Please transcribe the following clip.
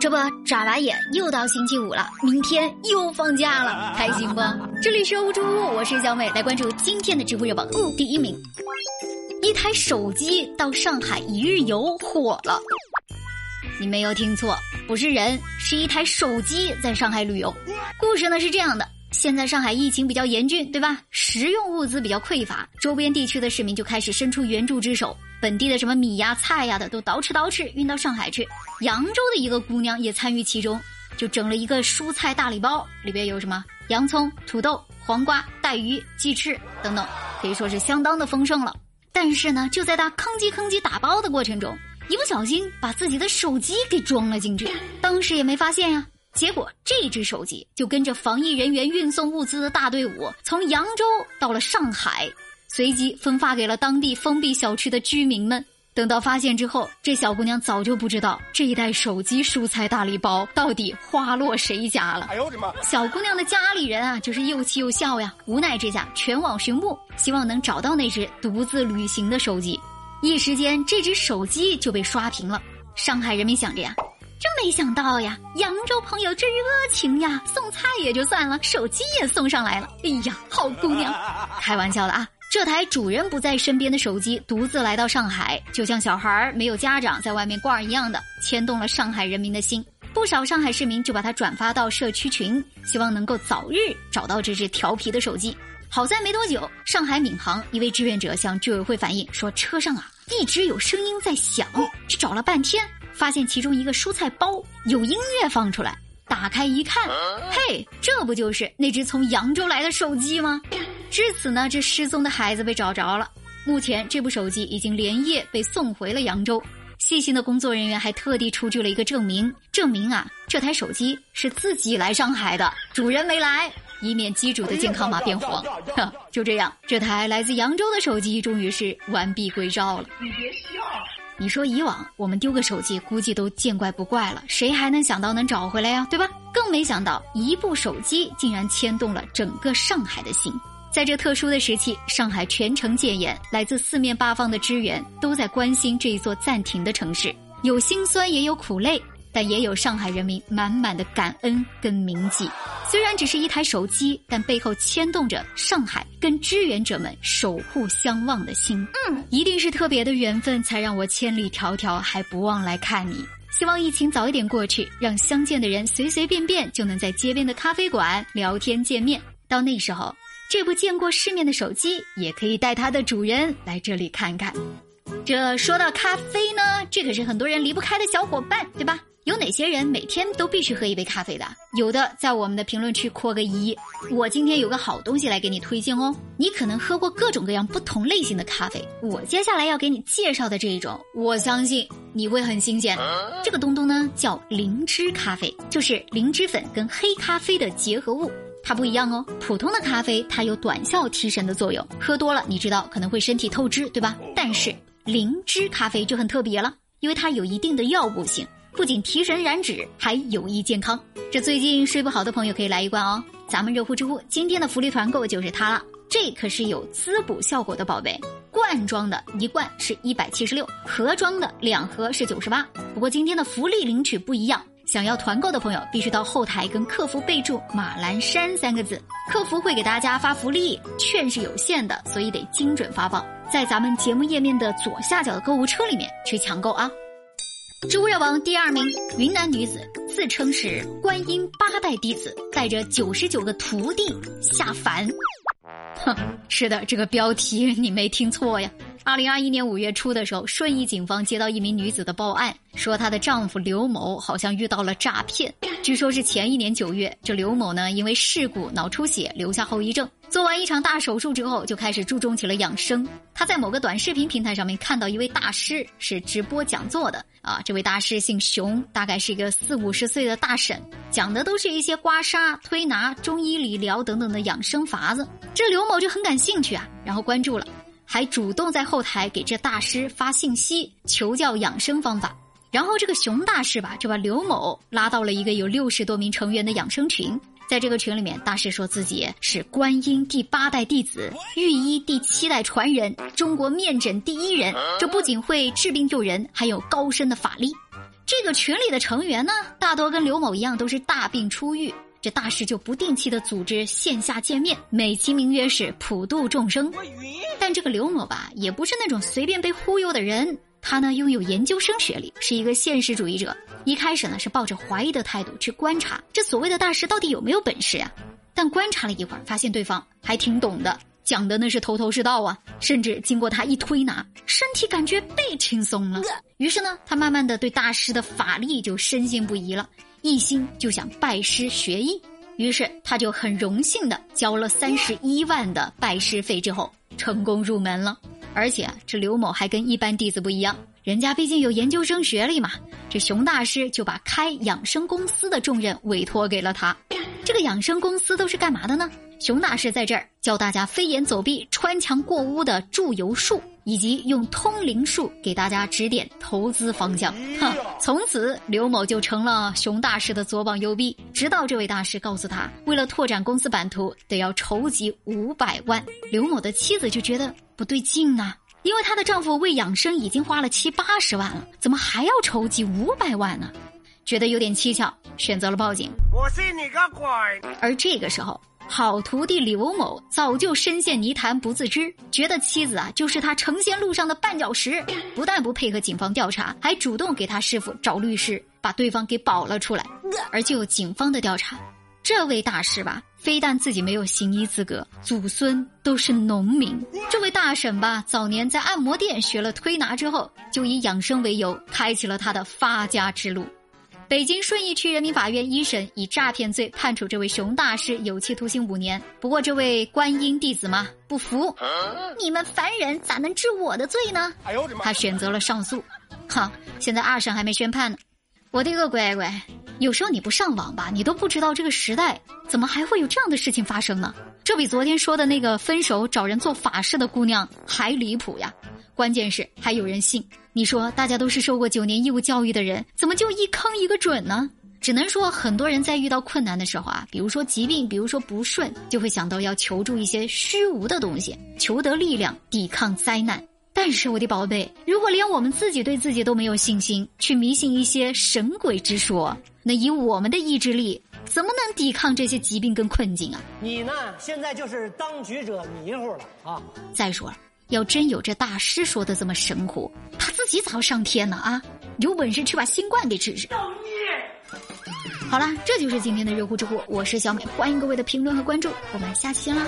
这不眨把眼又到星期五了，明天又放假了，开心不？这里是无猪屋，我是小美，来关注今天的直播热榜第一名。一台手机到上海一日游火了，你没有听错，不是人，是一台手机在上海旅游。故事呢是这样的。现在上海疫情比较严峻，对吧？食用物资比较匮乏，周边地区的市民就开始伸出援助之手。本地的什么米呀、菜呀的都捯饬捯饬运到上海去。扬州的一个姑娘也参与其中，就整了一个蔬菜大礼包，里边有什么洋葱、土豆、黄瓜、带鱼、鸡翅等等，可以说是相当的丰盛了。但是呢，就在她吭叽吭叽打包的过程中，一不小心把自己的手机给装了进去，当时也没发现呀。结果，这只手机就跟着防疫人员运送物资的大队伍，从扬州到了上海，随即分发给了当地封闭小区的居民们。等到发现之后，这小姑娘早就不知道这一袋手机蔬菜大礼包到底花落谁家了。哎呦我的妈！小姑娘的家里人啊，就是又气又笑呀。无奈之下，全网寻墓，希望能找到那只独自旅行的手机。一时间，这只手机就被刷屏了。上海人民想着呀。真没想到呀，扬州朋友这热情呀，送菜也就算了，手机也送上来了。哎呀，好姑娘！开玩笑的啊，这台主人不在身边的手机独自来到上海，就像小孩没有家长在外面逛一样的，牵动了上海人民的心。不少上海市民就把它转发到社区群，希望能够早日找到这只调皮的手机。好在没多久，上海闵行一位志愿者向居委会反映说，车上啊一直有声音在响，去找了半天。发现其中一个蔬菜包有音乐放出来，打开一看，嘿，这不就是那只从扬州来的手机吗？至此呢，这失踪的孩子被找着了。目前这部手机已经连夜被送回了扬州。细心的工作人员还特地出具了一个证明，证明啊，这台手机是自己来上海的，主人没来，以免机主的健康码变黄。就这样，这台来自扬州的手机终于是完璧归赵了。你别笑。你说以往我们丢个手机，估计都见怪不怪了，谁还能想到能找回来呀？对吧？更没想到一部手机竟然牵动了整个上海的心。在这特殊的时期，上海全城戒严，来自四面八方的支援都在关心这一座暂停的城市，有辛酸也有苦累。但也有上海人民满满的感恩跟铭记。虽然只是一台手机，但背后牵动着上海跟支援者们守护相望的心。嗯，一定是特别的缘分，才让我千里迢迢还不忘来看你。希望疫情早一点过去，让相见的人随随便便就能在街边的咖啡馆聊天见面。到那时候，这部见过世面的手机也可以带它的主人来这里看看。这说到咖啡呢，这可是很多人离不开的小伙伴，对吧？有哪些人每天都必须喝一杯咖啡的？有的在我们的评论区扣个一。我今天有个好东西来给你推荐哦。你可能喝过各种各样不同类型的咖啡，我接下来要给你介绍的这一种，我相信你会很新鲜。这个东东呢叫灵芝咖啡，就是灵芝粉跟黑咖啡的结合物。它不一样哦，普通的咖啡它有短效提神的作用，喝多了你知道可能会身体透支，对吧？但是灵芝咖啡就很特别了，因为它有一定的药物性。不仅提神燃脂，还有益健康。这最近睡不好的朋友可以来一罐哦。咱们热乎知乎今天的福利团购就是它了，这可是有滋补效果的宝贝。罐装的一罐是一百七十六，盒装的两盒是九十八。不过今天的福利领取不一样，想要团购的朋友必须到后台跟客服备注“马栏山”三个字，客服会给大家发福利。券是有限的，所以得精准发放，在咱们节目页面的左下角的购物车里面去抢购啊。知乎热榜第二名，云南女子自称是观音八代弟子，带着九十九个徒弟下凡。哼，是的，这个标题你没听错呀。二零二一年五月初的时候，顺义警方接到一名女子的报案，说她的丈夫刘某好像遇到了诈骗。据说是前一年九月，这刘某呢因为事故脑出血留下后遗症，做完一场大手术之后，就开始注重起了养生。他在某个短视频平台上面看到一位大师是直播讲座的啊，这位大师姓熊，大概是一个四五十岁的大婶，讲的都是一些刮痧、推拿、中医理疗等等的养生法子。这刘某就很感兴趣啊，然后关注了。还主动在后台给这大师发信息求教养生方法，然后这个熊大师吧就把刘某拉到了一个有六十多名成员的养生群，在这个群里面，大师说自己是观音第八代弟子，御医第七代传人，中国面诊第一人，这不仅会治病救人，还有高深的法力。这个群里的成员呢，大多跟刘某一样都是大病初愈。这大师就不定期的组织线下见面，美其名曰是普度众生。但这个刘某吧，也不是那种随便被忽悠的人。他呢，拥有研究生学历，是一个现实主义者。一开始呢，是抱着怀疑的态度去观察这所谓的大师到底有没有本事呀？但观察了一会儿，发现对方还挺懂的，讲的那是头头是道啊。甚至经过他一推拿，身体感觉倍轻松了。于是呢，他慢慢的对大师的法力就深信不疑了。一心就想拜师学艺，于是他就很荣幸的交了三十一万的拜师费之后，成功入门了。而且这刘某还跟一般弟子不一样，人家毕竟有研究生学历嘛，这熊大师就把开养生公司的重任委托给了他。这个养生公司都是干嘛的呢？熊大师在这儿教大家飞檐走壁、穿墙过屋的祝由术。以及用通灵术给大家指点投资方向，哼！从此刘某就成了熊大师的左膀右臂，直到这位大师告诉他，为了拓展公司版图，得要筹集五百万。刘某的妻子就觉得不对劲啊，因为她的丈夫为养生已经花了七八十万了，怎么还要筹集五百万呢？觉得有点蹊跷，选择了报警。我信你个鬼！而这个时候。好徒弟刘某早就深陷泥潭不自知，觉得妻子啊就是他成仙路上的绊脚石，不但不配合警方调查，还主动给他师傅找律师，把对方给保了出来。而就警方的调查，这位大师吧，非但自己没有行医资格，祖孙都是农民。这位大婶吧，早年在按摩店学了推拿之后，就以养生为由，开启了他的发家之路。北京顺义区人民法院一审以诈骗罪判处这位熊大师有期徒刑五年。不过，这位观音弟子嘛不服，你们凡人咋能治我的罪呢？他选择了上诉。哈，现在二审还没宣判呢。我的个乖乖，有时候你不上网吧，你都不知道这个时代怎么还会有这样的事情发生呢？这比昨天说的那个分手找人做法事的姑娘还离谱呀！关键是还有人信，你说大家都是受过九年义务教育的人，怎么就一坑一个准呢？只能说很多人在遇到困难的时候啊，比如说疾病，比如说不顺，就会想到要求助一些虚无的东西，求得力量抵抗灾难。但是我的宝贝，如果连我们自己对自己都没有信心，去迷信一些神鬼之说，那以我们的意志力，怎么能抵抗这些疾病跟困境啊？你呢，现在就是当局者迷糊了啊！再说了。要真有这大师说的这么神乎，他自己咋要上天呢？啊，有本事去把新冠给治治！造孽好了，这就是今天的热乎知乎，我是小美，欢迎各位的评论和关注，我们下期见啦！